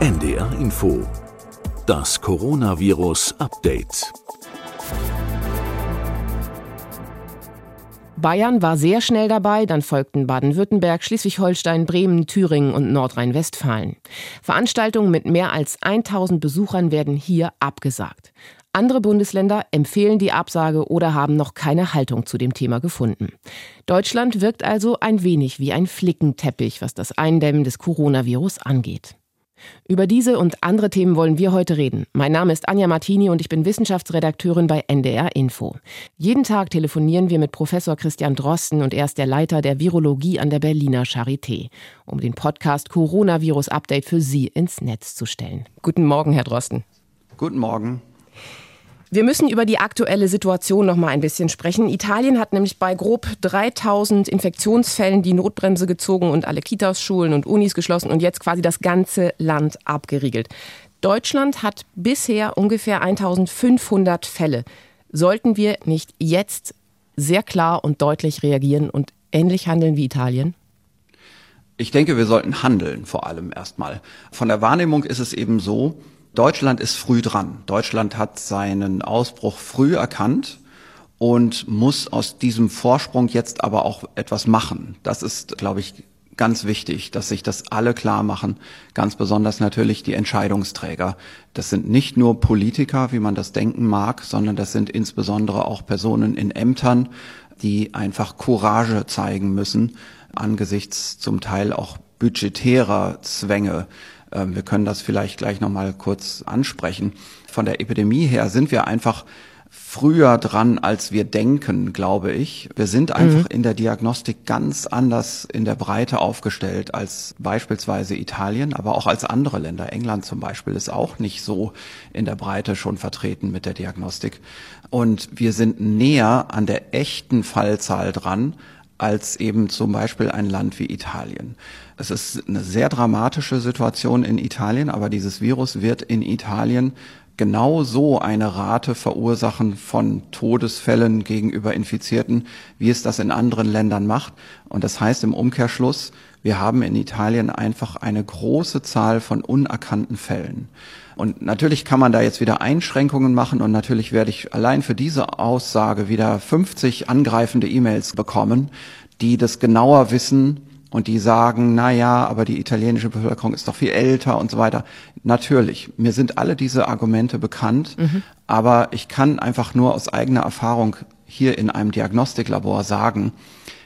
NDR Info. Das Coronavirus Update. Bayern war sehr schnell dabei, dann folgten Baden-Württemberg, Schleswig-Holstein, Bremen, Thüringen und Nordrhein-Westfalen. Veranstaltungen mit mehr als 1000 Besuchern werden hier abgesagt. Andere Bundesländer empfehlen die Absage oder haben noch keine Haltung zu dem Thema gefunden. Deutschland wirkt also ein wenig wie ein Flickenteppich, was das Eindämmen des Coronavirus angeht. Über diese und andere Themen wollen wir heute reden. Mein Name ist Anja Martini und ich bin Wissenschaftsredakteurin bei NDR Info. Jeden Tag telefonieren wir mit Professor Christian Drosten und er ist der Leiter der Virologie an der Berliner Charité, um den Podcast Coronavirus Update für Sie ins Netz zu stellen. Guten Morgen, Herr Drosten. Guten Morgen. Wir müssen über die aktuelle Situation noch mal ein bisschen sprechen. Italien hat nämlich bei grob 3000 Infektionsfällen die Notbremse gezogen und alle Kitas, Schulen und Unis geschlossen und jetzt quasi das ganze Land abgeriegelt. Deutschland hat bisher ungefähr 1500 Fälle. Sollten wir nicht jetzt sehr klar und deutlich reagieren und ähnlich handeln wie Italien? Ich denke, wir sollten handeln vor allem erstmal. Von der Wahrnehmung ist es eben so, Deutschland ist früh dran. Deutschland hat seinen Ausbruch früh erkannt und muss aus diesem Vorsprung jetzt aber auch etwas machen. Das ist, glaube ich, ganz wichtig, dass sich das alle klar machen. Ganz besonders natürlich die Entscheidungsträger. Das sind nicht nur Politiker, wie man das denken mag, sondern das sind insbesondere auch Personen in Ämtern, die einfach Courage zeigen müssen angesichts zum Teil auch budgetärer Zwänge. Ähm, wir können das vielleicht gleich nochmal kurz ansprechen. Von der Epidemie her sind wir einfach früher dran, als wir denken, glaube ich. Wir sind einfach mhm. in der Diagnostik ganz anders in der Breite aufgestellt als beispielsweise Italien, aber auch als andere Länder. England zum Beispiel ist auch nicht so in der Breite schon vertreten mit der Diagnostik. Und wir sind näher an der echten Fallzahl dran als eben zum Beispiel ein Land wie Italien. Es ist eine sehr dramatische Situation in Italien, aber dieses Virus wird in Italien genau so eine Rate verursachen von Todesfällen gegenüber Infizierten, wie es das in anderen Ländern macht. Und das heißt im Umkehrschluss, wir haben in Italien einfach eine große Zahl von unerkannten Fällen. Und natürlich kann man da jetzt wieder Einschränkungen machen und natürlich werde ich allein für diese Aussage wieder 50 angreifende E-Mails bekommen, die das genauer wissen und die sagen, na ja, aber die italienische Bevölkerung ist doch viel älter und so weiter. Natürlich, mir sind alle diese Argumente bekannt, mhm. aber ich kann einfach nur aus eigener Erfahrung hier in einem Diagnostiklabor sagen,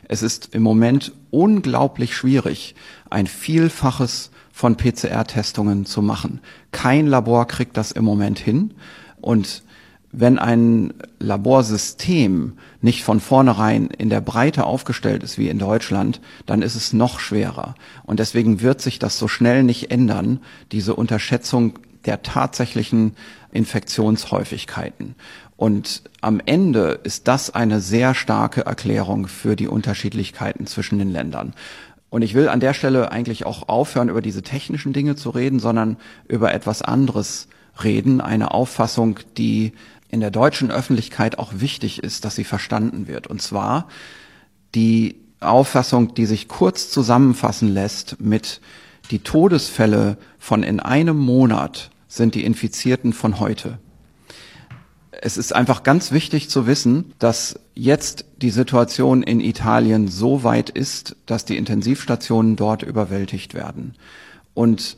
es ist im Moment unglaublich schwierig, ein Vielfaches von PCR-Testungen zu machen. Kein Labor kriegt das im Moment hin. Und wenn ein Laborsystem nicht von vornherein in der Breite aufgestellt ist wie in Deutschland, dann ist es noch schwerer. Und deswegen wird sich das so schnell nicht ändern, diese Unterschätzung der tatsächlichen Infektionshäufigkeiten. Und am Ende ist das eine sehr starke Erklärung für die Unterschiedlichkeiten zwischen den Ländern. Und ich will an der Stelle eigentlich auch aufhören, über diese technischen Dinge zu reden, sondern über etwas anderes reden, eine Auffassung, die in der deutschen Öffentlichkeit auch wichtig ist, dass sie verstanden wird. Und zwar die Auffassung, die sich kurz zusammenfassen lässt mit die Todesfälle von in einem Monat sind die Infizierten von heute es ist einfach ganz wichtig zu wissen, dass jetzt die Situation in Italien so weit ist, dass die Intensivstationen dort überwältigt werden. Und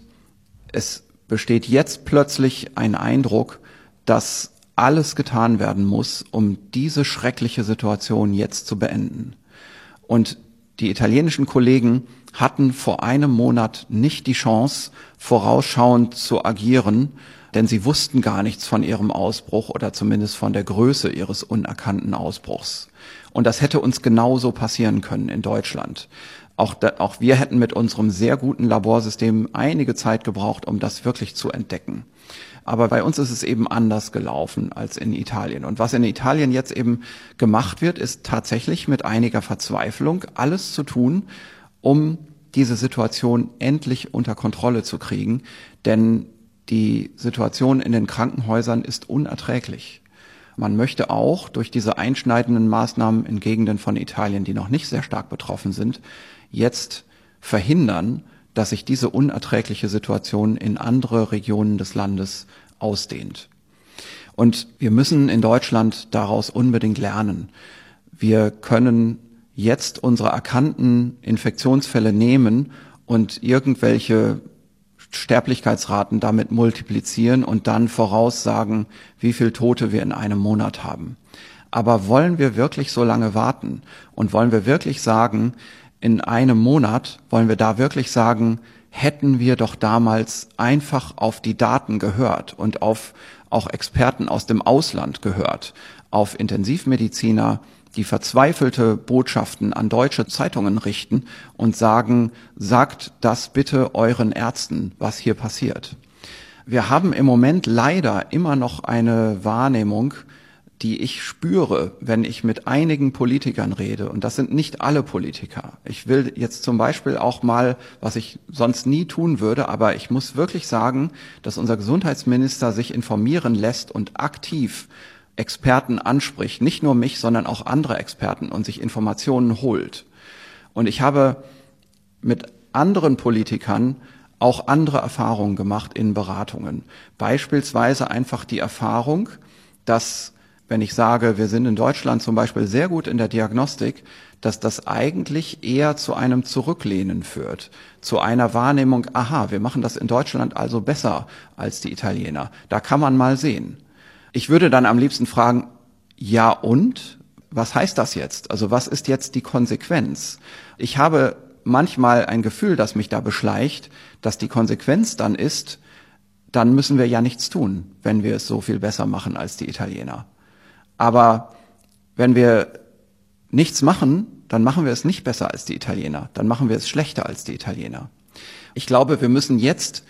es besteht jetzt plötzlich ein Eindruck, dass alles getan werden muss, um diese schreckliche Situation jetzt zu beenden. Und die italienischen Kollegen hatten vor einem Monat nicht die Chance, vorausschauend zu agieren, denn sie wussten gar nichts von ihrem Ausbruch oder zumindest von der Größe ihres unerkannten Ausbruchs. Und das hätte uns genauso passieren können in Deutschland. Auch, da, auch wir hätten mit unserem sehr guten Laborsystem einige Zeit gebraucht, um das wirklich zu entdecken. Aber bei uns ist es eben anders gelaufen als in Italien. Und was in Italien jetzt eben gemacht wird, ist tatsächlich mit einiger Verzweiflung alles zu tun, um diese Situation endlich unter Kontrolle zu kriegen. Denn die Situation in den Krankenhäusern ist unerträglich. Man möchte auch durch diese einschneidenden Maßnahmen in Gegenden von Italien, die noch nicht sehr stark betroffen sind, jetzt verhindern, dass sich diese unerträgliche Situation in andere Regionen des Landes ausdehnt. Und wir müssen in Deutschland daraus unbedingt lernen. Wir können jetzt unsere erkannten Infektionsfälle nehmen und irgendwelche Sterblichkeitsraten damit multiplizieren und dann voraussagen, wie viel Tote wir in einem Monat haben. Aber wollen wir wirklich so lange warten? Und wollen wir wirklich sagen, in einem Monat, wollen wir da wirklich sagen, hätten wir doch damals einfach auf die Daten gehört und auf auch Experten aus dem Ausland gehört, auf Intensivmediziner, die verzweifelte Botschaften an deutsche Zeitungen richten und sagen, sagt das bitte euren Ärzten, was hier passiert. Wir haben im Moment leider immer noch eine Wahrnehmung, die ich spüre, wenn ich mit einigen Politikern rede, und das sind nicht alle Politiker. Ich will jetzt zum Beispiel auch mal, was ich sonst nie tun würde, aber ich muss wirklich sagen, dass unser Gesundheitsminister sich informieren lässt und aktiv Experten anspricht, nicht nur mich, sondern auch andere Experten und sich Informationen holt. Und ich habe mit anderen Politikern auch andere Erfahrungen gemacht in Beratungen. Beispielsweise einfach die Erfahrung, dass wenn ich sage, wir sind in Deutschland zum Beispiel sehr gut in der Diagnostik, dass das eigentlich eher zu einem Zurücklehnen führt, zu einer Wahrnehmung, aha, wir machen das in Deutschland also besser als die Italiener. Da kann man mal sehen. Ich würde dann am liebsten fragen, ja und? Was heißt das jetzt? Also was ist jetzt die Konsequenz? Ich habe manchmal ein Gefühl, das mich da beschleicht, dass die Konsequenz dann ist, dann müssen wir ja nichts tun, wenn wir es so viel besser machen als die Italiener. Aber wenn wir nichts machen, dann machen wir es nicht besser als die Italiener, dann machen wir es schlechter als die Italiener. Ich glaube, wir müssen jetzt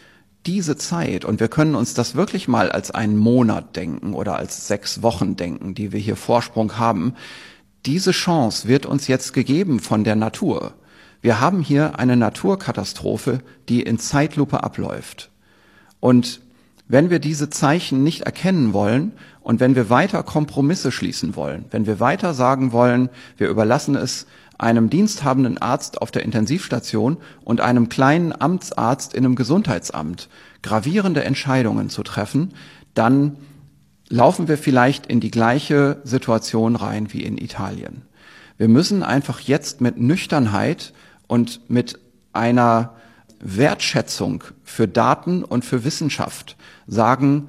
diese Zeit, und wir können uns das wirklich mal als einen Monat denken oder als sechs Wochen denken, die wir hier Vorsprung haben, diese Chance wird uns jetzt gegeben von der Natur. Wir haben hier eine Naturkatastrophe, die in Zeitlupe abläuft. Und wenn wir diese Zeichen nicht erkennen wollen und wenn wir weiter Kompromisse schließen wollen, wenn wir weiter sagen wollen, wir überlassen es einem diensthabenden Arzt auf der Intensivstation und einem kleinen Amtsarzt in einem Gesundheitsamt gravierende Entscheidungen zu treffen, dann laufen wir vielleicht in die gleiche Situation rein wie in Italien. Wir müssen einfach jetzt mit Nüchternheit und mit einer Wertschätzung für Daten und für Wissenschaft sagen,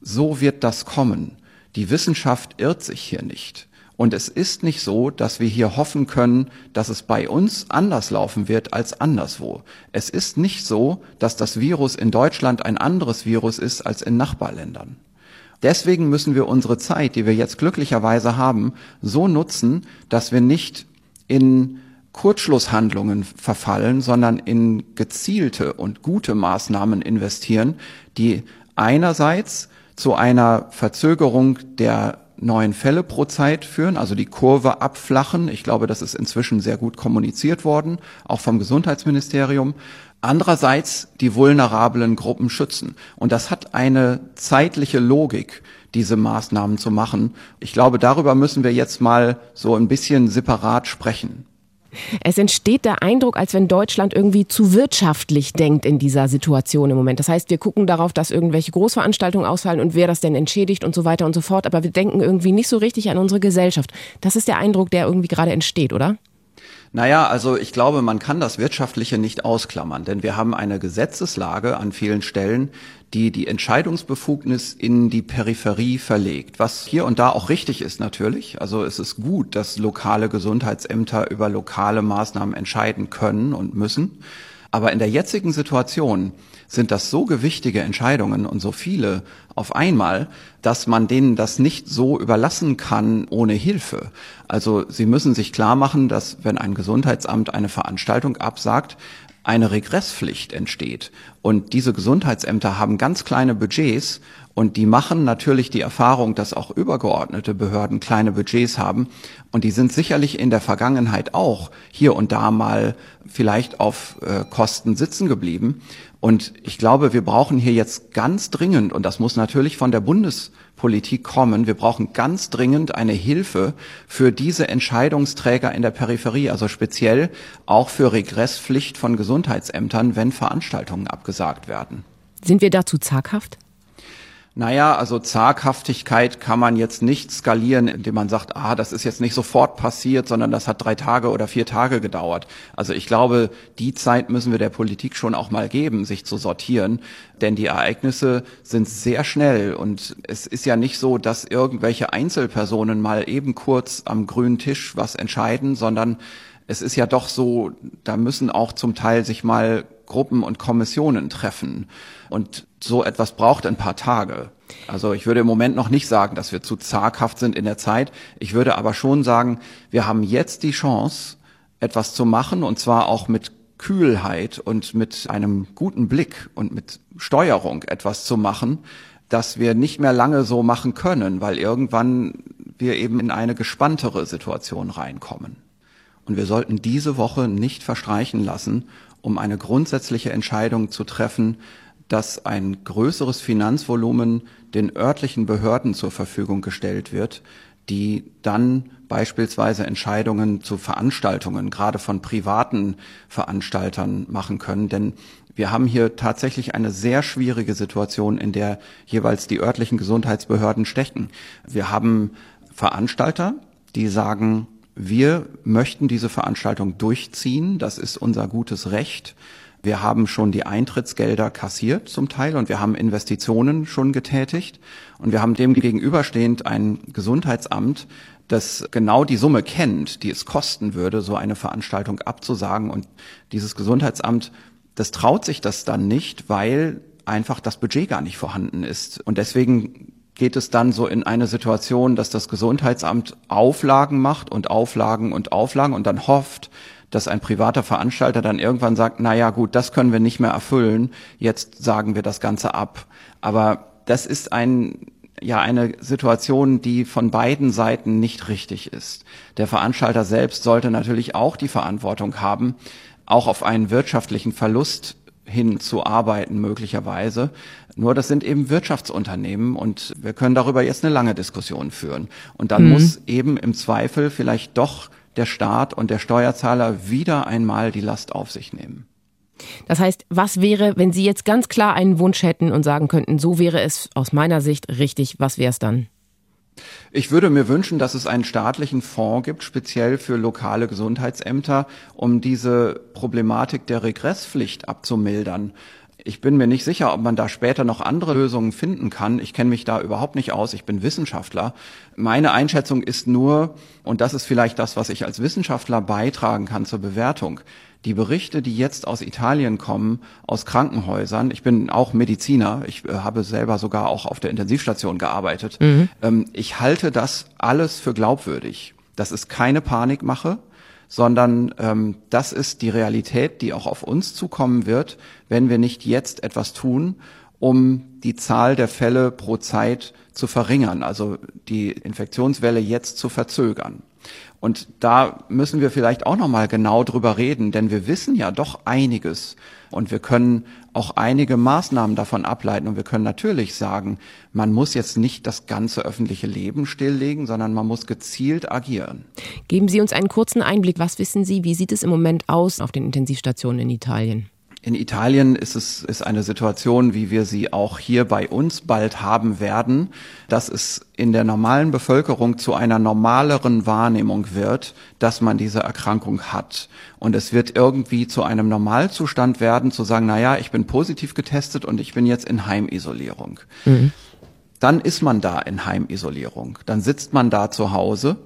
so wird das kommen. Die Wissenschaft irrt sich hier nicht. Und es ist nicht so, dass wir hier hoffen können, dass es bei uns anders laufen wird als anderswo. Es ist nicht so, dass das Virus in Deutschland ein anderes Virus ist als in Nachbarländern. Deswegen müssen wir unsere Zeit, die wir jetzt glücklicherweise haben, so nutzen, dass wir nicht in Kurzschlusshandlungen verfallen, sondern in gezielte und gute Maßnahmen investieren, die einerseits zu einer Verzögerung der neuen Fälle pro Zeit führen, also die Kurve abflachen. Ich glaube, das ist inzwischen sehr gut kommuniziert worden, auch vom Gesundheitsministerium. Andererseits die vulnerablen Gruppen schützen. Und das hat eine zeitliche Logik, diese Maßnahmen zu machen. Ich glaube, darüber müssen wir jetzt mal so ein bisschen separat sprechen. Es entsteht der Eindruck, als wenn Deutschland irgendwie zu wirtschaftlich denkt in dieser Situation im Moment. Das heißt, wir gucken darauf, dass irgendwelche Großveranstaltungen ausfallen und wer das denn entschädigt und so weiter und so fort. Aber wir denken irgendwie nicht so richtig an unsere Gesellschaft. Das ist der Eindruck, der irgendwie gerade entsteht, oder? Naja, also ich glaube, man kann das Wirtschaftliche nicht ausklammern, denn wir haben eine Gesetzeslage an vielen Stellen, die die Entscheidungsbefugnis in die Peripherie verlegt, was hier und da auch richtig ist natürlich. Also es ist gut, dass lokale Gesundheitsämter über lokale Maßnahmen entscheiden können und müssen. Aber in der jetzigen Situation sind das so gewichtige Entscheidungen und so viele auf einmal, dass man denen das nicht so überlassen kann ohne Hilfe. Also sie müssen sich klar machen, dass wenn ein Gesundheitsamt eine Veranstaltung absagt, eine Regresspflicht entsteht. Und diese Gesundheitsämter haben ganz kleine Budgets Und die machen natürlich die Erfahrung, dass auch übergeordnete Behörden kleine Budgets haben. Und die sind sicherlich in der Vergangenheit auch hier und da mal vielleicht auf äh, Kosten sitzen geblieben. Und ich glaube, wir brauchen hier jetzt ganz dringend, und das muss natürlich von der Bundespolitik kommen, wir brauchen ganz dringend eine Hilfe für diese Entscheidungsträger in der Peripherie, also speziell auch für Regresspflicht von Gesundheitsämtern, wenn Veranstaltungen abgesagt werden. Sind wir dazu zaghaft? Naja, also Zaghaftigkeit kann man jetzt nicht skalieren, indem man sagt, ah, das ist jetzt nicht sofort passiert, sondern das hat drei Tage oder vier Tage gedauert. Also ich glaube, die Zeit müssen wir der Politik schon auch mal geben, sich zu sortieren, denn die Ereignisse sind sehr schnell und es ist ja nicht so, dass irgendwelche Einzelpersonen mal eben kurz am grünen Tisch was entscheiden, sondern es ist ja doch so, da müssen auch zum Teil sich mal Gruppen und Kommissionen treffen. Und so etwas braucht ein paar Tage. Also ich würde im Moment noch nicht sagen, dass wir zu zaghaft sind in der Zeit. Ich würde aber schon sagen, wir haben jetzt die Chance, etwas zu machen und zwar auch mit Kühlheit und mit einem guten Blick und mit Steuerung etwas zu machen, dass wir nicht mehr lange so machen können, weil irgendwann wir eben in eine gespanntere Situation reinkommen. Und wir sollten diese Woche nicht verstreichen lassen, um eine grundsätzliche Entscheidung zu treffen, dass ein größeres Finanzvolumen den örtlichen Behörden zur Verfügung gestellt wird, die dann beispielsweise Entscheidungen zu Veranstaltungen, gerade von privaten Veranstaltern machen können. Denn wir haben hier tatsächlich eine sehr schwierige Situation, in der jeweils die örtlichen Gesundheitsbehörden stecken. Wir haben Veranstalter, die sagen, wir möchten diese Veranstaltung durchziehen. Das ist unser gutes Recht. Wir haben schon die Eintrittsgelder kassiert zum Teil und wir haben Investitionen schon getätigt und wir haben dem gegenüberstehend ein Gesundheitsamt, das genau die Summe kennt, die es kosten würde, so eine Veranstaltung abzusagen. Und dieses Gesundheitsamt, das traut sich das dann nicht, weil einfach das Budget gar nicht vorhanden ist. Und deswegen geht es dann so in eine Situation, dass das Gesundheitsamt Auflagen macht und Auflagen und Auflagen und dann hofft, dass ein privater Veranstalter dann irgendwann sagt, na ja, gut, das können wir nicht mehr erfüllen, jetzt sagen wir das Ganze ab. Aber das ist ein, ja, eine Situation, die von beiden Seiten nicht richtig ist. Der Veranstalter selbst sollte natürlich auch die Verantwortung haben, auch auf einen wirtschaftlichen Verlust hinzuarbeiten möglicherweise. Nur das sind eben Wirtschaftsunternehmen und wir können darüber jetzt eine lange Diskussion führen. Und dann mhm. muss eben im Zweifel vielleicht doch der Staat und der Steuerzahler wieder einmal die Last auf sich nehmen. Das heißt, was wäre, wenn Sie jetzt ganz klar einen Wunsch hätten und sagen könnten, so wäre es aus meiner Sicht richtig, was wäre es dann? Ich würde mir wünschen, dass es einen staatlichen Fonds gibt, speziell für lokale Gesundheitsämter, um diese Problematik der Regresspflicht abzumildern. Ich bin mir nicht sicher, ob man da später noch andere Lösungen finden kann. Ich kenne mich da überhaupt nicht aus. Ich bin Wissenschaftler. Meine Einschätzung ist nur, und das ist vielleicht das, was ich als Wissenschaftler beitragen kann zur Bewertung, die Berichte, die jetzt aus Italien kommen, aus Krankenhäusern, ich bin auch Mediziner, ich äh, habe selber sogar auch auf der Intensivstation gearbeitet, mhm. ähm, ich halte das alles für glaubwürdig. Das ist keine Panikmache, sondern ähm, das ist die Realität, die auch auf uns zukommen wird, wenn wir nicht jetzt etwas tun, um die Zahl der Fälle pro Zeit zu verringern, also die Infektionswelle jetzt zu verzögern. Und da müssen wir vielleicht auch noch mal genau drüber reden, denn wir wissen ja doch einiges und wir können auch einige Maßnahmen davon ableiten und wir können natürlich sagen, man muss jetzt nicht das ganze öffentliche Leben stilllegen, sondern man muss gezielt agieren. Geben Sie uns einen kurzen Einblick, was wissen Sie, wie sieht es im Moment aus auf den Intensivstationen in Italien? In Italien ist es ist eine Situation, wie wir sie auch hier bei uns bald haben werden, dass es in der normalen Bevölkerung zu einer normaleren Wahrnehmung wird, dass man diese Erkrankung hat. Und es wird irgendwie zu einem Normalzustand werden, zu sagen, na ja, ich bin positiv getestet und ich bin jetzt in Heimisolierung. Mhm. Dann ist man da in Heimisolierung. Dann sitzt man da zu Hause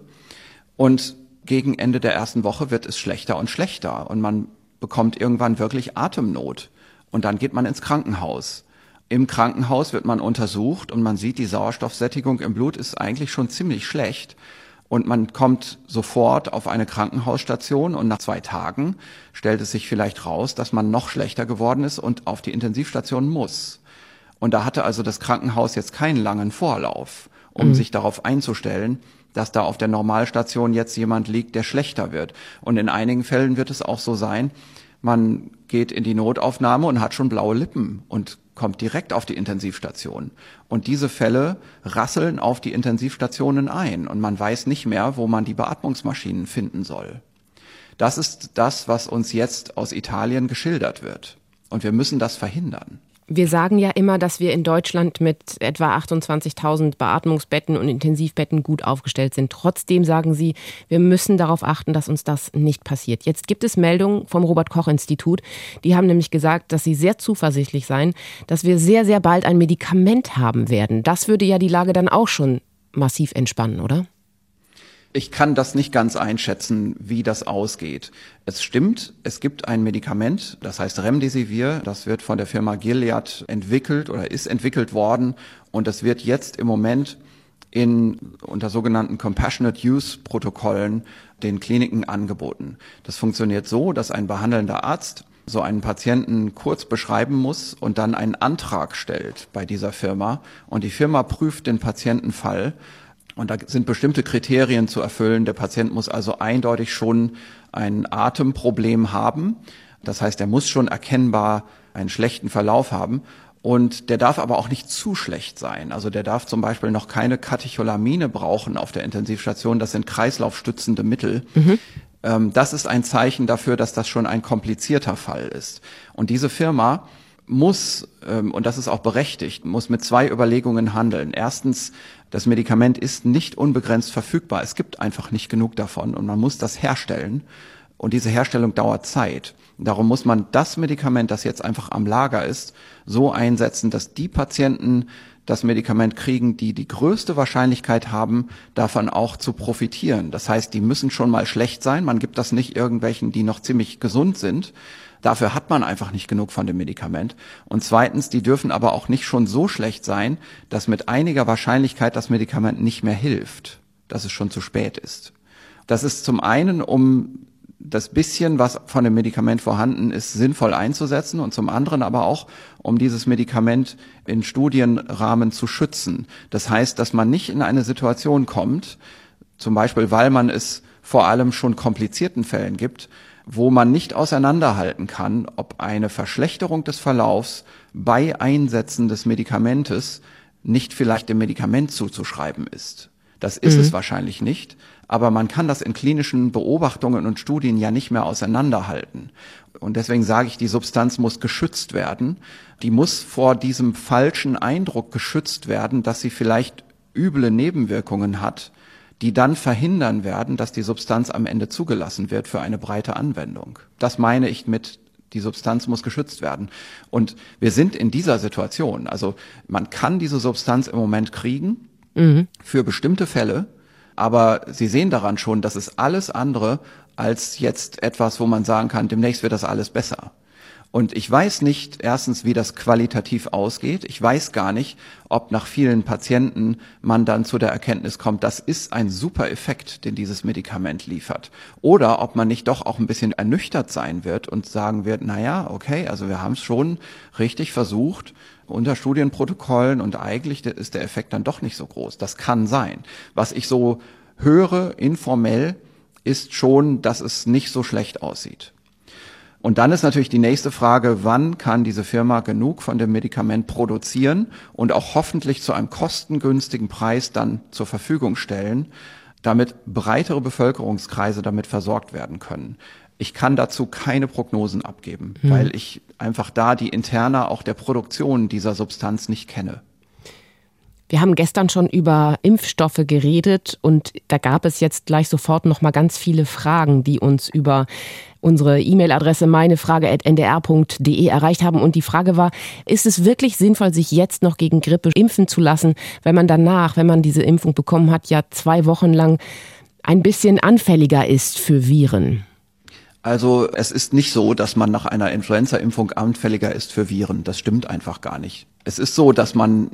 und gegen Ende der ersten Woche wird es schlechter und schlechter und man bekommt irgendwann wirklich Atemnot und dann geht man ins Krankenhaus. Im Krankenhaus wird man untersucht und man sieht, die Sauerstoffsättigung im Blut ist eigentlich schon ziemlich schlecht. Und man kommt sofort auf eine Krankenhausstation und nach zwei Tagen stellt es sich vielleicht raus, dass man noch schlechter geworden ist und auf die Intensivstation muss. Und da hatte also das Krankenhaus jetzt keinen langen Vorlauf, um mhm. sich darauf einzustellen, dass da auf der Normalstation jetzt jemand liegt, der schlechter wird. Und in einigen Fällen wird es auch so sein, man geht in die Notaufnahme und hat schon blaue Lippen und kommt direkt auf die Intensivstation. Und diese Fälle rasseln auf die Intensivstationen ein und man weiß nicht mehr, wo man die Beatmungsmaschinen finden soll. Das ist das, was uns jetzt aus Italien geschildert wird. Und wir müssen das verhindern. Wir sagen ja immer, dass wir in Deutschland mit etwa 28.000 Beatmungsbetten und Intensivbetten gut aufgestellt sind. Trotzdem sagen Sie, wir müssen darauf achten, dass uns das nicht passiert. Jetzt gibt es Meldungen vom Robert Koch Institut. Die haben nämlich gesagt, dass sie sehr zuversichtlich seien, dass wir sehr, sehr bald ein Medikament haben werden. Das würde ja die Lage dann auch schon massiv entspannen, oder? Ich kann das nicht ganz einschätzen, wie das ausgeht. Es stimmt, es gibt ein Medikament, das heißt Remdesivir, das wird von der Firma Gilead entwickelt oder ist entwickelt worden und das wird jetzt im Moment in unter sogenannten Compassionate Use Protokollen den Kliniken angeboten. Das funktioniert so, dass ein behandelnder Arzt so einen Patienten kurz beschreiben muss und dann einen Antrag stellt bei dieser Firma und die Firma prüft den Patientenfall und da sind bestimmte Kriterien zu erfüllen. Der Patient muss also eindeutig schon ein Atemproblem haben. Das heißt, er muss schon erkennbar einen schlechten Verlauf haben. Und der darf aber auch nicht zu schlecht sein. Also der darf zum Beispiel noch keine Katecholamine brauchen auf der Intensivstation. Das sind kreislaufstützende Mittel. Mhm. Ähm, das ist ein Zeichen dafür, dass das schon ein komplizierter Fall ist. Und diese Firma muss, ähm, und das ist auch berechtigt, muss mit zwei Überlegungen handeln. Erstens, das Medikament ist nicht unbegrenzt verfügbar. Es gibt einfach nicht genug davon und man muss das herstellen. Und diese Herstellung dauert Zeit. Darum muss man das Medikament, das jetzt einfach am Lager ist, so einsetzen, dass die Patienten das Medikament kriegen, die die größte Wahrscheinlichkeit haben, davon auch zu profitieren. Das heißt, die müssen schon mal schlecht sein. Man gibt das nicht irgendwelchen, die noch ziemlich gesund sind, Dafür hat man einfach nicht genug von dem Medikament. Und zweitens, die dürfen aber auch nicht schon so schlecht sein, dass mit einiger Wahrscheinlichkeit das Medikament nicht mehr hilft, dass es schon zu spät ist. Das ist zum einen, um das bisschen, was von dem Medikament vorhanden ist, sinnvoll einzusetzen und zum anderen aber auch, um dieses Medikament in Studienrahmen zu schützen. Das heißt, dass man nicht in eine Situation kommt, zum Beispiel weil man es vor allem schon komplizierten Fällen gibt, wo man nicht auseinanderhalten kann, ob eine Verschlechterung des Verlaufs bei Einsetzen des Medikamentes nicht vielleicht dem Medikament zuzuschreiben ist. Das ist mhm. es wahrscheinlich nicht, aber man kann das in klinischen Beobachtungen und Studien ja nicht mehr auseinanderhalten. Und deswegen sage ich, die Substanz muss geschützt werden. Die muss vor diesem falschen Eindruck geschützt werden, dass sie vielleicht üble Nebenwirkungen hat, die dann verhindern werden, dass die Substanz am Ende zugelassen wird für eine breite Anwendung. Das meine ich mit die Substanz muss geschützt werden. Und wir sind in dieser Situation. Also man kann diese Substanz im Moment kriegen mhm. für bestimmte Fälle, aber Sie sehen daran schon, dass es alles andere als jetzt etwas, wo man sagen kann, demnächst wird das alles besser. Und ich weiß nicht erstens, wie das qualitativ ausgeht. Ich weiß gar nicht, ob nach vielen Patienten man dann zu der Erkenntnis kommt, das ist ein super Effekt, den dieses Medikament liefert. Oder ob man nicht doch auch ein bisschen ernüchtert sein wird und sagen wird, na ja, okay, also wir haben es schon richtig versucht unter Studienprotokollen und eigentlich ist der Effekt dann doch nicht so groß. Das kann sein. Was ich so höre informell ist schon, dass es nicht so schlecht aussieht. Und dann ist natürlich die nächste Frage, wann kann diese Firma genug von dem Medikament produzieren und auch hoffentlich zu einem kostengünstigen Preis dann zur Verfügung stellen, damit breitere Bevölkerungskreise damit versorgt werden können. Ich kann dazu keine Prognosen abgeben, hm. weil ich einfach da die Interna auch der Produktion dieser Substanz nicht kenne. Wir haben gestern schon über Impfstoffe geredet und da gab es jetzt gleich sofort noch mal ganz viele Fragen, die uns über unsere E-Mail-Adresse meinefrage.ndr.de erreicht haben. Und die Frage war, ist es wirklich sinnvoll, sich jetzt noch gegen Grippe impfen zu lassen, wenn man danach, wenn man diese Impfung bekommen hat, ja zwei Wochen lang ein bisschen anfälliger ist für Viren? Also es ist nicht so, dass man nach einer Influenza-Impfung anfälliger ist für Viren. Das stimmt einfach gar nicht. Es ist so, dass man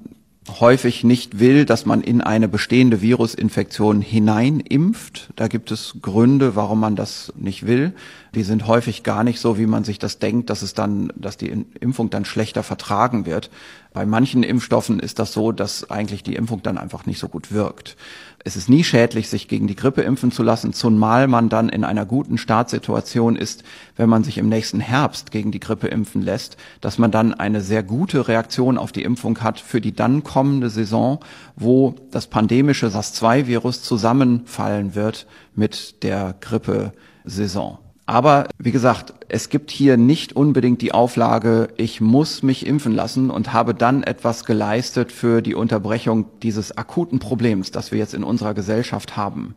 häufig nicht will, dass man in eine bestehende Virusinfektion hineinimpft. Da gibt es Gründe, warum man das nicht will. Die sind häufig gar nicht so, wie man sich das denkt, dass es dann, dass die Impfung dann schlechter vertragen wird. Bei manchen Impfstoffen ist das so, dass eigentlich die Impfung dann einfach nicht so gut wirkt. Es ist nie schädlich, sich gegen die Grippe impfen zu lassen, zumal man dann in einer guten Startsituation ist, wenn man sich im nächsten Herbst gegen die Grippe impfen lässt, dass man dann eine sehr gute Reaktion auf die Impfung hat für die dann kommende Saison, wo das pandemische SARS-2-Virus zusammenfallen wird mit der Grippesaison. Aber wie gesagt, es gibt hier nicht unbedingt die Auflage, ich muss mich impfen lassen und habe dann etwas geleistet für die Unterbrechung dieses akuten Problems, das wir jetzt in unserer Gesellschaft haben.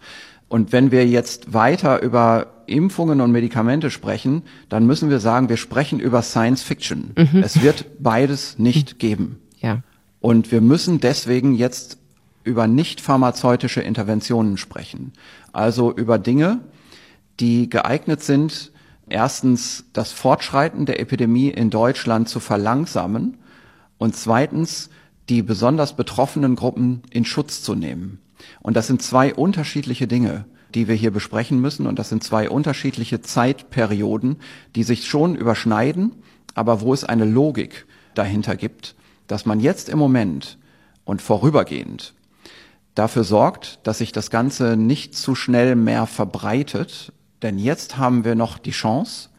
Und wenn wir jetzt weiter über Impfungen und Medikamente sprechen, dann müssen wir sagen, wir sprechen über Science Fiction. Mhm. Es wird beides nicht geben. Ja. Und wir müssen deswegen jetzt über nicht pharmazeutische Interventionen sprechen. Also über Dinge, die geeignet sind, erstens das Fortschreiten der Epidemie in Deutschland zu verlangsamen und zweitens die besonders betroffenen Gruppen in Schutz zu nehmen. Und das sind zwei unterschiedliche Dinge, die wir hier besprechen müssen. Und das sind zwei unterschiedliche Zeitperioden, die sich schon überschneiden, aber wo es eine Logik dahinter gibt, dass man jetzt im Moment und vorübergehend dafür sorgt, dass sich das Ganze nicht zu schnell mehr verbreitet, denn jetzt haben wir noch die Chance.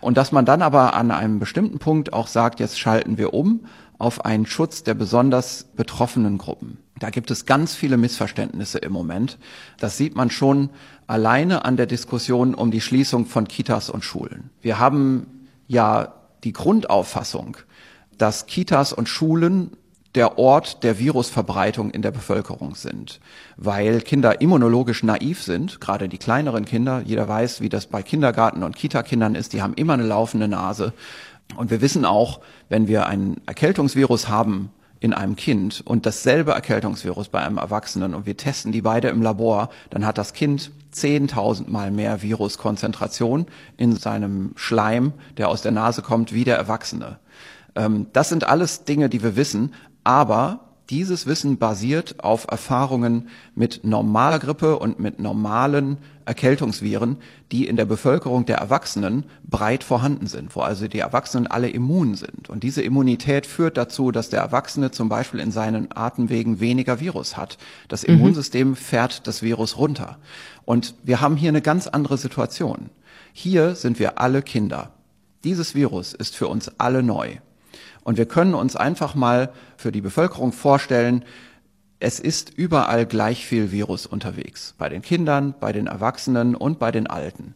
Und dass man dann aber an einem bestimmten Punkt auch sagt, jetzt schalten wir um auf einen Schutz der besonders betroffenen Gruppen. Da gibt es ganz viele Missverständnisse im Moment. Das sieht man schon alleine an der Diskussion um die Schließung von Kitas und Schulen. Wir haben ja die Grundauffassung, dass Kitas und Schulen der Ort der Virusverbreitung in der Bevölkerung sind, weil Kinder immunologisch naiv sind, gerade die kleineren Kinder. Jeder weiß, wie das bei Kindergarten- und Kitakindern ist. Die haben immer eine laufende Nase. Und wir wissen auch, wenn wir ein Erkältungsvirus haben in einem Kind und dasselbe Erkältungsvirus bei einem Erwachsenen und wir testen die beide im Labor, dann hat das Kind 10.000 mal mehr Viruskonzentration in seinem Schleim, der aus der Nase kommt, wie der Erwachsene. Ähm, das sind alles Dinge, die wir wissen, aber dieses Wissen basiert auf Erfahrungen mit normaler Grippe und mit normalen Erkältungsviren, die in der Bevölkerung der Erwachsenen breit vorhanden sind, wo also die Erwachsenen alle immun sind. Und diese Immunität führt dazu, dass der Erwachsene zum Beispiel in seinen Atemwegen weniger Virus hat. Das mhm. Immunsystem fährt das Virus runter. Und wir haben hier eine ganz andere Situation. Hier sind wir alle Kinder. Dieses Virus ist für uns alle neu. Und wir können uns einfach mal für die Bevölkerung vorstellen, es ist überall gleich viel Virus unterwegs. Bei den Kindern, bei den Erwachsenen und bei den Alten.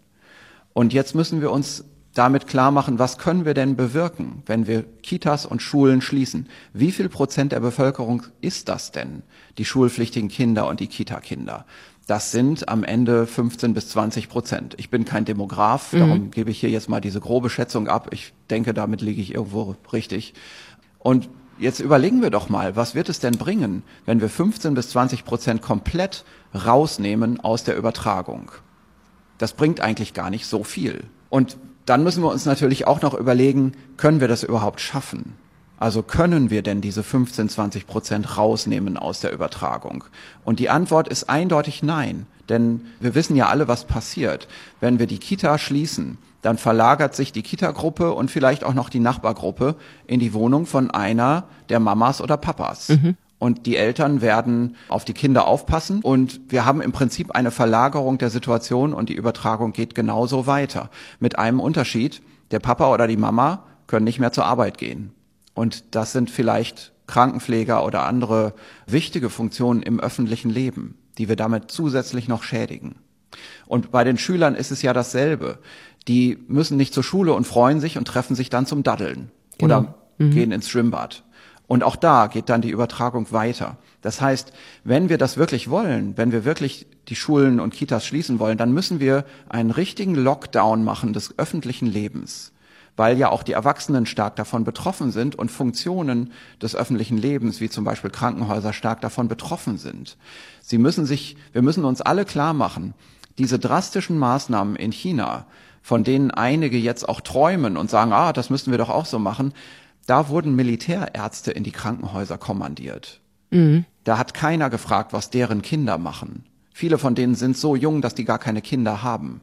Und jetzt müssen wir uns damit klar machen, was können wir denn bewirken, wenn wir Kitas und Schulen schließen? Wie viel Prozent der Bevölkerung ist das denn, die schulpflichtigen Kinder und die Kita-Kinder? Das sind am Ende 15 bis 20 Prozent. Ich bin kein Demograf, mhm. darum gebe ich hier jetzt mal diese grobe Schätzung ab. Ich denke, damit liege ich irgendwo richtig. Und jetzt überlegen wir doch mal, was wird es denn bringen, wenn wir 15 bis 20 Prozent komplett rausnehmen aus der Übertragung? Das bringt eigentlich gar nicht so viel. Und dann müssen wir uns natürlich auch noch überlegen, können wir das überhaupt schaffen? Also können wir denn diese 15, 20 Prozent rausnehmen aus der Übertragung? Und die Antwort ist eindeutig nein. Denn wir wissen ja alle, was passiert. Wenn wir die Kita schließen, dann verlagert sich die Kita-Gruppe und vielleicht auch noch die Nachbargruppe in die Wohnung von einer der Mamas oder Papas. Mhm. Und die Eltern werden auf die Kinder aufpassen. Und wir haben im Prinzip eine Verlagerung der Situation und die Übertragung geht genauso weiter. Mit einem Unterschied. Der Papa oder die Mama können nicht mehr zur Arbeit gehen. Und das sind vielleicht Krankenpfleger oder andere wichtige Funktionen im öffentlichen Leben, die wir damit zusätzlich noch schädigen. Und bei den Schülern ist es ja dasselbe. Die müssen nicht zur Schule und freuen sich und treffen sich dann zum Daddeln genau. oder mhm. gehen ins Schwimmbad. Und auch da geht dann die Übertragung weiter. Das heißt, wenn wir das wirklich wollen, wenn wir wirklich die Schulen und Kitas schließen wollen, dann müssen wir einen richtigen Lockdown machen des öffentlichen Lebens weil ja auch die Erwachsenen stark davon betroffen sind und Funktionen des öffentlichen Lebens, wie zum Beispiel Krankenhäuser, stark davon betroffen sind. Sie müssen sich, wir müssen uns alle klar machen, diese drastischen Maßnahmen in China, von denen einige jetzt auch träumen und sagen, ah, das müssen wir doch auch so machen, da wurden Militärärzte in die Krankenhäuser kommandiert. Mhm. Da hat keiner gefragt, was deren Kinder machen. Viele von denen sind so jung, dass die gar keine Kinder haben.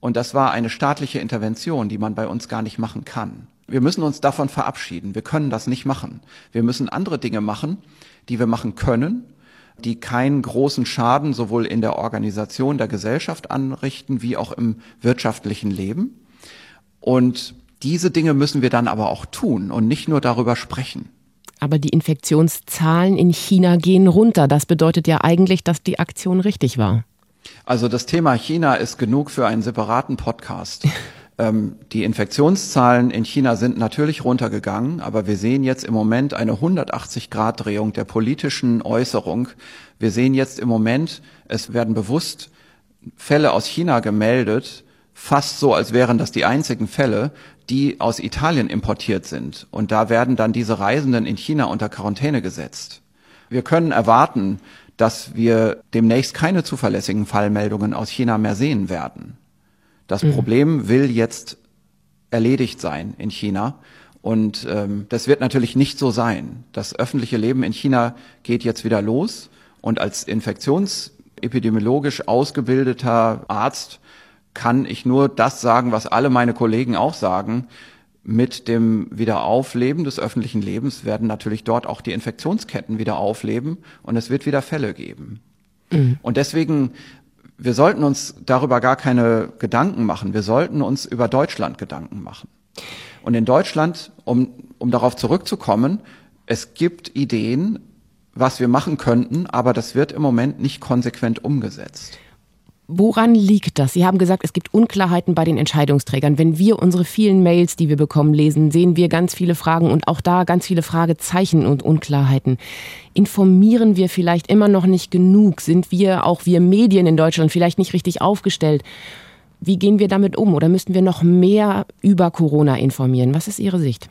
Und das war eine staatliche Intervention, die man bei uns gar nicht machen kann. Wir müssen uns davon verabschieden. Wir können das nicht machen. Wir müssen andere Dinge machen, die wir machen können, die keinen großen Schaden sowohl in der Organisation der Gesellschaft anrichten, wie auch im wirtschaftlichen Leben. Und diese Dinge müssen wir dann aber auch tun und nicht nur darüber sprechen. Aber die Infektionszahlen in China gehen runter. Das bedeutet ja eigentlich, dass die Aktion richtig war. Also das Thema China ist genug für einen separaten Podcast. ähm, die Infektionszahlen in China sind natürlich runtergegangen, aber wir sehen jetzt im Moment eine 180-Grad-Drehung der politischen Äußerung. Wir sehen jetzt im Moment, es werden bewusst Fälle aus China gemeldet, fast so, als wären das die einzigen Fälle, die aus Italien importiert sind. Und da werden dann diese Reisenden in China unter Quarantäne gesetzt. Wir können erwarten, dass wir demnächst keine zuverlässigen Fallmeldungen aus China mehr sehen werden. Das mhm. Problem will jetzt erledigt sein in China. Und ähm, das wird natürlich nicht so sein. Das öffentliche Leben in China geht jetzt wieder los. Und als infektionsepidemiologisch ausgebildeter Arzt kann ich nur das sagen, was alle meine Kollegen auch sagen. Mit dem Wiederaufleben des öffentlichen Lebens werden natürlich dort auch die Infektionsketten wieder aufleben und es wird wieder Fälle geben. Mhm. Und deswegen, wir sollten uns darüber gar keine Gedanken machen. Wir sollten uns über Deutschland Gedanken machen. Und in Deutschland, um, um darauf zurückzukommen, es gibt Ideen, was wir machen könnten, aber das wird im Moment nicht konsequent umgesetzt. Woran liegt das? Sie haben gesagt, es gibt Unklarheiten bei den Entscheidungsträgern. Wenn wir unsere vielen Mails, die wir bekommen, lesen, sehen wir ganz viele Fragen und auch da ganz viele Fragezeichen und Unklarheiten. Informieren wir vielleicht immer noch nicht genug? Sind wir, auch wir Medien in Deutschland, vielleicht nicht richtig aufgestellt? Wie gehen wir damit um? Oder müssten wir noch mehr über Corona informieren? Was ist Ihre Sicht?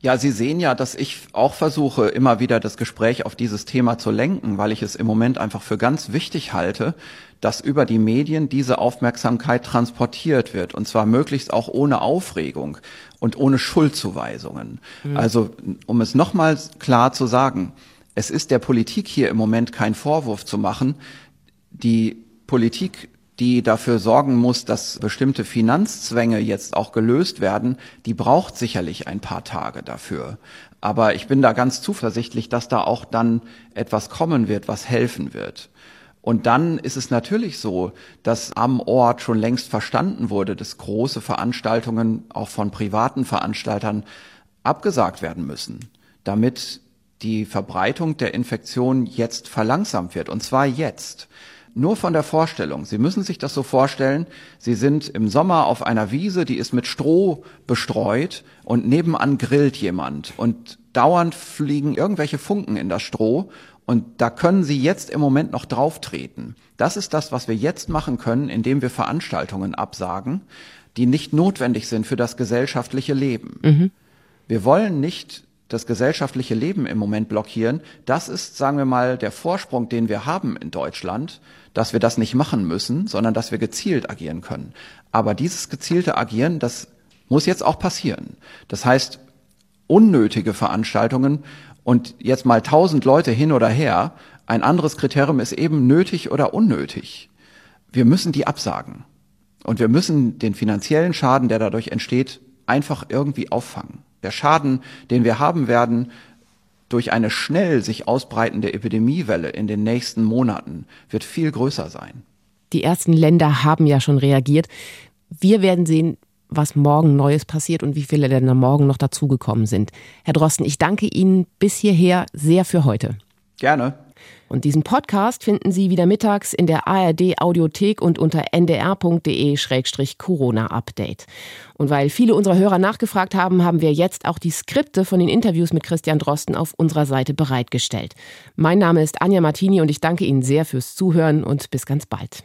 Ja, Sie sehen ja, dass ich auch versuche, immer wieder das Gespräch auf dieses Thema zu lenken, weil ich es im Moment einfach für ganz wichtig halte, dass über die Medien diese Aufmerksamkeit transportiert wird und zwar möglichst auch ohne Aufregung und ohne Schuldzuweisungen. Mhm. Also, um es nochmals klar zu sagen, es ist der Politik hier im Moment kein Vorwurf zu machen. Die Politik die dafür sorgen muss, dass bestimmte Finanzzwänge jetzt auch gelöst werden, die braucht sicherlich ein paar Tage dafür. Aber ich bin da ganz zuversichtlich, dass da auch dann etwas kommen wird, was helfen wird. Und dann ist es natürlich so, dass am Ort schon längst verstanden wurde, dass große Veranstaltungen auch von privaten Veranstaltern abgesagt werden müssen, damit die Verbreitung der Infektion jetzt verlangsamt wird. Und zwar jetzt nur von der Vorstellung. Sie müssen sich das so vorstellen, Sie sind im Sommer auf einer Wiese, die ist mit Stroh bestreut und nebenan grillt jemand und dauernd fliegen irgendwelche Funken in das Stroh und da können Sie jetzt im Moment noch drauf treten. Das ist das, was wir jetzt machen können, indem wir Veranstaltungen absagen, die nicht notwendig sind für das gesellschaftliche Leben. Mhm. Wir wollen nicht das gesellschaftliche Leben im Moment blockieren. Das ist, sagen wir mal, der Vorsprung, den wir haben in Deutschland, dass wir das nicht machen müssen, sondern dass wir gezielt agieren können. Aber dieses gezielte Agieren, das muss jetzt auch passieren. Das heißt, unnötige Veranstaltungen und jetzt mal tausend Leute hin oder her, ein anderes Kriterium ist eben nötig oder unnötig. Wir müssen die absagen. Und wir müssen den finanziellen Schaden, der dadurch entsteht, einfach irgendwie auffangen. Der Schaden, den wir haben werden durch eine schnell sich ausbreitende Epidemiewelle in den nächsten Monaten, wird viel größer sein. Die ersten Länder haben ja schon reagiert. Wir werden sehen, was morgen Neues passiert und wie viele Länder morgen noch dazugekommen sind. Herr Drosten, ich danke Ihnen bis hierher sehr für heute. Gerne. Und diesen Podcast finden Sie wieder mittags in der ARD Audiothek und unter ndr.de-corona-update. Und weil viele unserer Hörer nachgefragt haben, haben wir jetzt auch die Skripte von den Interviews mit Christian Drosten auf unserer Seite bereitgestellt. Mein Name ist Anja Martini und ich danke Ihnen sehr fürs Zuhören und bis ganz bald.